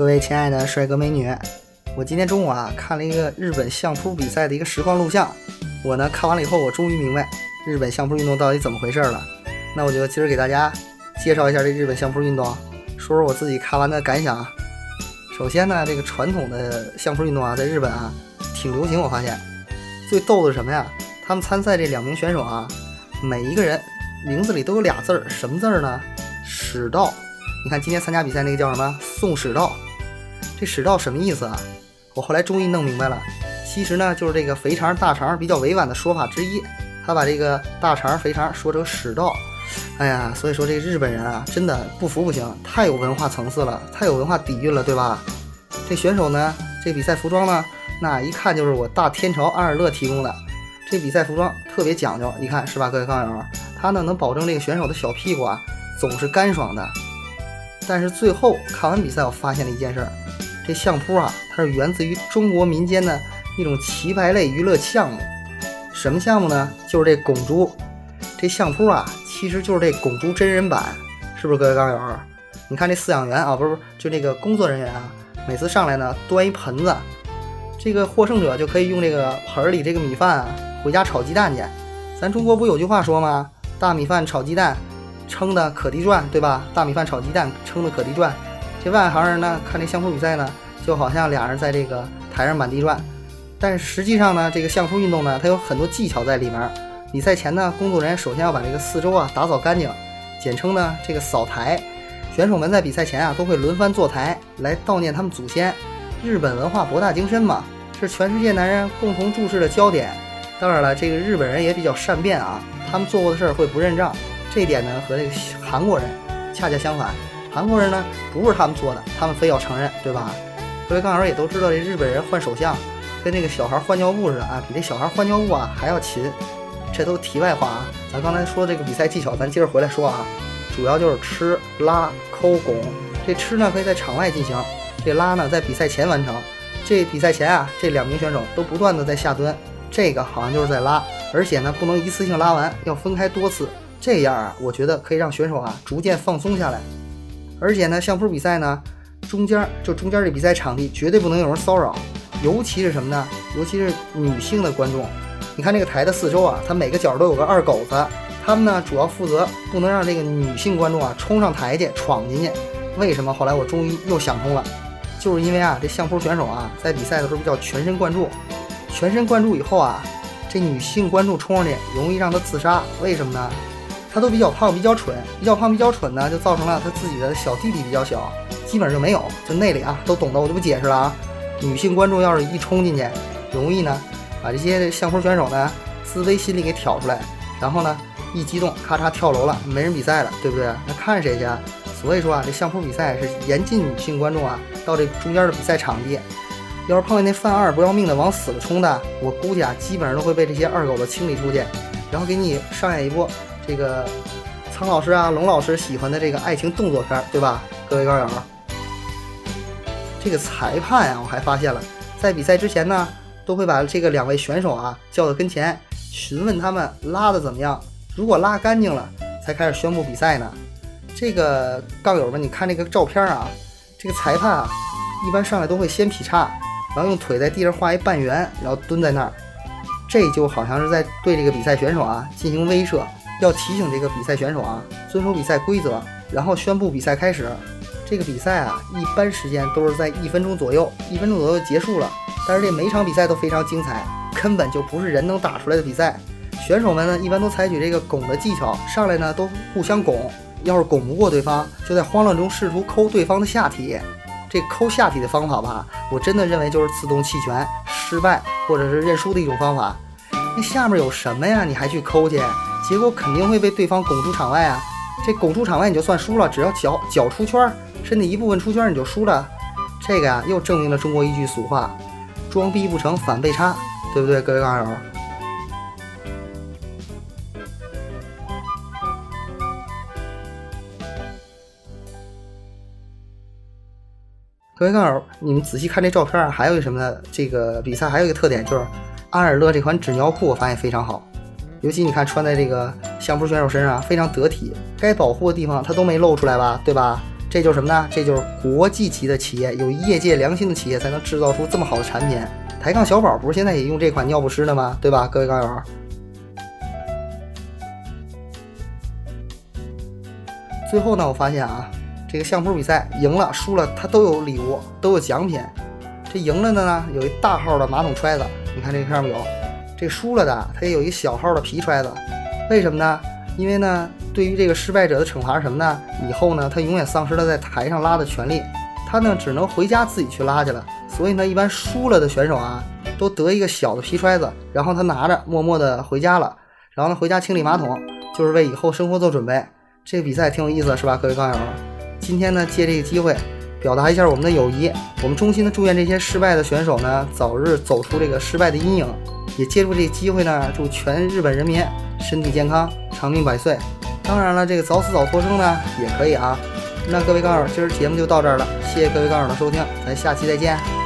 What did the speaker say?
各位亲爱的帅哥美女，我今天中午啊看了一个日本相扑比赛的一个实况录像。我呢看完了以后，我终于明白日本相扑运动到底怎么回事了。那我就今儿给大家介绍一下这日本相扑运动，说说我自己看完的感想。首先呢，这个传统的相扑运动啊，在日本啊挺流行。我发现最逗的是什么呀？他们参赛这两名选手啊，每一个人名字里都有俩字儿，什么字儿呢？史道。你看今天参加比赛那个叫什么？宋史道。这史道什么意思啊？我后来终于弄明白了，其实呢就是这个肥肠大肠比较委婉的说法之一。他把这个大肠肥肠说成史道，哎呀，所以说这日本人啊，真的不服不行，太有文化层次了，太有文化底蕴了，对吧？这选手呢，这比赛服装呢，那一看就是我大天朝安尔乐提供的。这比赛服装特别讲究，你看是吧，各位杠友？他呢能保证这个选手的小屁股啊总是干爽的。但是最后看完比赛，我发现了一件事儿。这相扑啊，它是源自于中国民间的一种棋牌类娱乐项目。什么项目呢？就是这拱猪。这相扑啊，其实就是这拱猪真人版，是不是各位杠友？你看这饲养员啊，不是不是，就这个工作人员啊，每次上来呢，端一盆子，这个获胜者就可以用这个盆里这个米饭啊，回家炒鸡蛋去。咱中国不有句话说吗？大米饭炒鸡蛋，撑的可地转，对吧？大米饭炒鸡蛋，撑的可地转。这外行人呢，看这相扑比赛呢，就好像俩人在这个台上满地转，但实际上呢，这个相扑运动呢，它有很多技巧在里面。比赛前呢，工作人员首先要把这个四周啊打扫干净，简称呢这个扫台。选手们在比赛前啊，都会轮番坐台来悼念他们祖先。日本文化博大精深嘛，是全世界男人共同注视的焦点。当然了，这个日本人也比较善变啊，他们做过的事儿会不认账，这一点呢和这个韩国人恰恰相反。韩国人呢，不是他们做的，他们非要承认，对吧？各位杠友也都知道，这日本人换首相，跟那个小孩换尿布似的啊，比这小孩换尿布啊还要勤。这都题外话啊，咱刚才说这个比赛技巧，咱接着回来说啊，主要就是吃、拉、抠、拱。这吃呢可以在场外进行，这拉呢在比赛前完成。这比赛前啊，这两名选手都不断的在下蹲，这个好像就是在拉，而且呢不能一次性拉完，要分开多次，这样啊，我觉得可以让选手啊逐渐放松下来。而且呢，相扑比赛呢，中间就中间这比赛场地绝对不能有人骚扰，尤其是什么呢？尤其是女性的观众。你看这个台的四周啊，它每个角都有个二狗子，他们呢主要负责不能让这个女性观众啊冲上台去闯进去。为什么？后来我终于又想通了，就是因为啊，这相扑选手啊在比赛的时候叫全神贯注，全神贯注以后啊，这女性观众冲上去容易让她自杀。为什么呢？他都比较胖，比较蠢，比较胖，比较蠢呢，就造成了他自己的小弟弟比较小，基本上就没有。就那里啊，都懂的，我就不解释了啊。女性观众要是一冲进去，容易呢，把这些相扑选手呢自卑心理给挑出来，然后呢一激动，咔嚓跳楼了，没人比赛了，对不对？那看谁去？啊所以说啊，这相扑比赛是严禁女性观众啊到这中间的比赛场地。要是碰见那犯二不要命的往死了冲的，我估计啊，基本上都会被这些二狗子清理出去，然后给你上演一波。这个苍老师啊，龙老师喜欢的这个爱情动作片，对吧？各位高友，这个裁判啊，我还发现了，在比赛之前呢，都会把这个两位选手啊叫到跟前，询问他们拉的怎么样。如果拉干净了，才开始宣布比赛呢。这个杠友们，你看这个照片啊，这个裁判啊，一般上来都会先劈叉，然后用腿在地上画一半圆，然后蹲在那儿，这就好像是在对这个比赛选手啊进行威慑。要提醒这个比赛选手啊，遵守比赛规则，然后宣布比赛开始。这个比赛啊，一般时间都是在一分钟左右，一分钟左右结束了。但是这每场比赛都非常精彩，根本就不是人能打出来的比赛。选手们呢，一般都采取这个拱的技巧，上来呢都互相拱，要是拱不过对方，就在慌乱中试图抠对方的下体。这抠下体的方法吧，我真的认为就是自动弃权、失败或者是认输的一种方法。那下面有什么呀？你还去抠去？结果肯定会被对方拱出场外啊！这拱出场外你就算输了，只要脚脚出圈，身体一部分出圈你就输了。这个呀，又证明了中国一句俗话：装逼不成反被插，对不对，各位杠友？各位杠友，你们仔细看这照片，还有一什么呢？这个比赛还有一个特点就是安尔乐这款纸尿裤，我发现非常好。尤其你看，穿在这个相扑选手身上非常得体，该保护的地方它都没露出来吧，对吧？这就是什么呢？这就是国际级的企业，有业界良心的企业才能制造出这么好的产品。抬杠小宝不是现在也用这款尿不湿的吗？对吧，各位高友？最后呢，我发现啊，这个相扑比赛赢了、输了，它都有礼物，都有奖品。这赢了的呢，有一大号的马桶揣子，你看这上面有；这输了的，他也有一小号的皮揣子。为什么呢？因为呢，对于这个失败者的惩罚是什么呢？以后呢，他永远丧失了在台上拉的权利，他呢只能回家自己去拉去了。所以呢，一般输了的选手啊，都得一个小的皮揣子，然后他拿着默默的回家了。然后呢，回家清理马桶，就是为以后生活做准备。这个比赛挺有意思，是吧，各位高友？今天呢，借这个机会。表达一下我们的友谊，我们衷心的祝愿这些失败的选手呢，早日走出这个失败的阴影。也借助这机会呢，祝全日本人民身体健康，长命百岁。当然了，这个早死早脱生呢也可以啊。那各位高手，今儿节目就到这儿了，谢谢各位高手的收听，咱下期再见。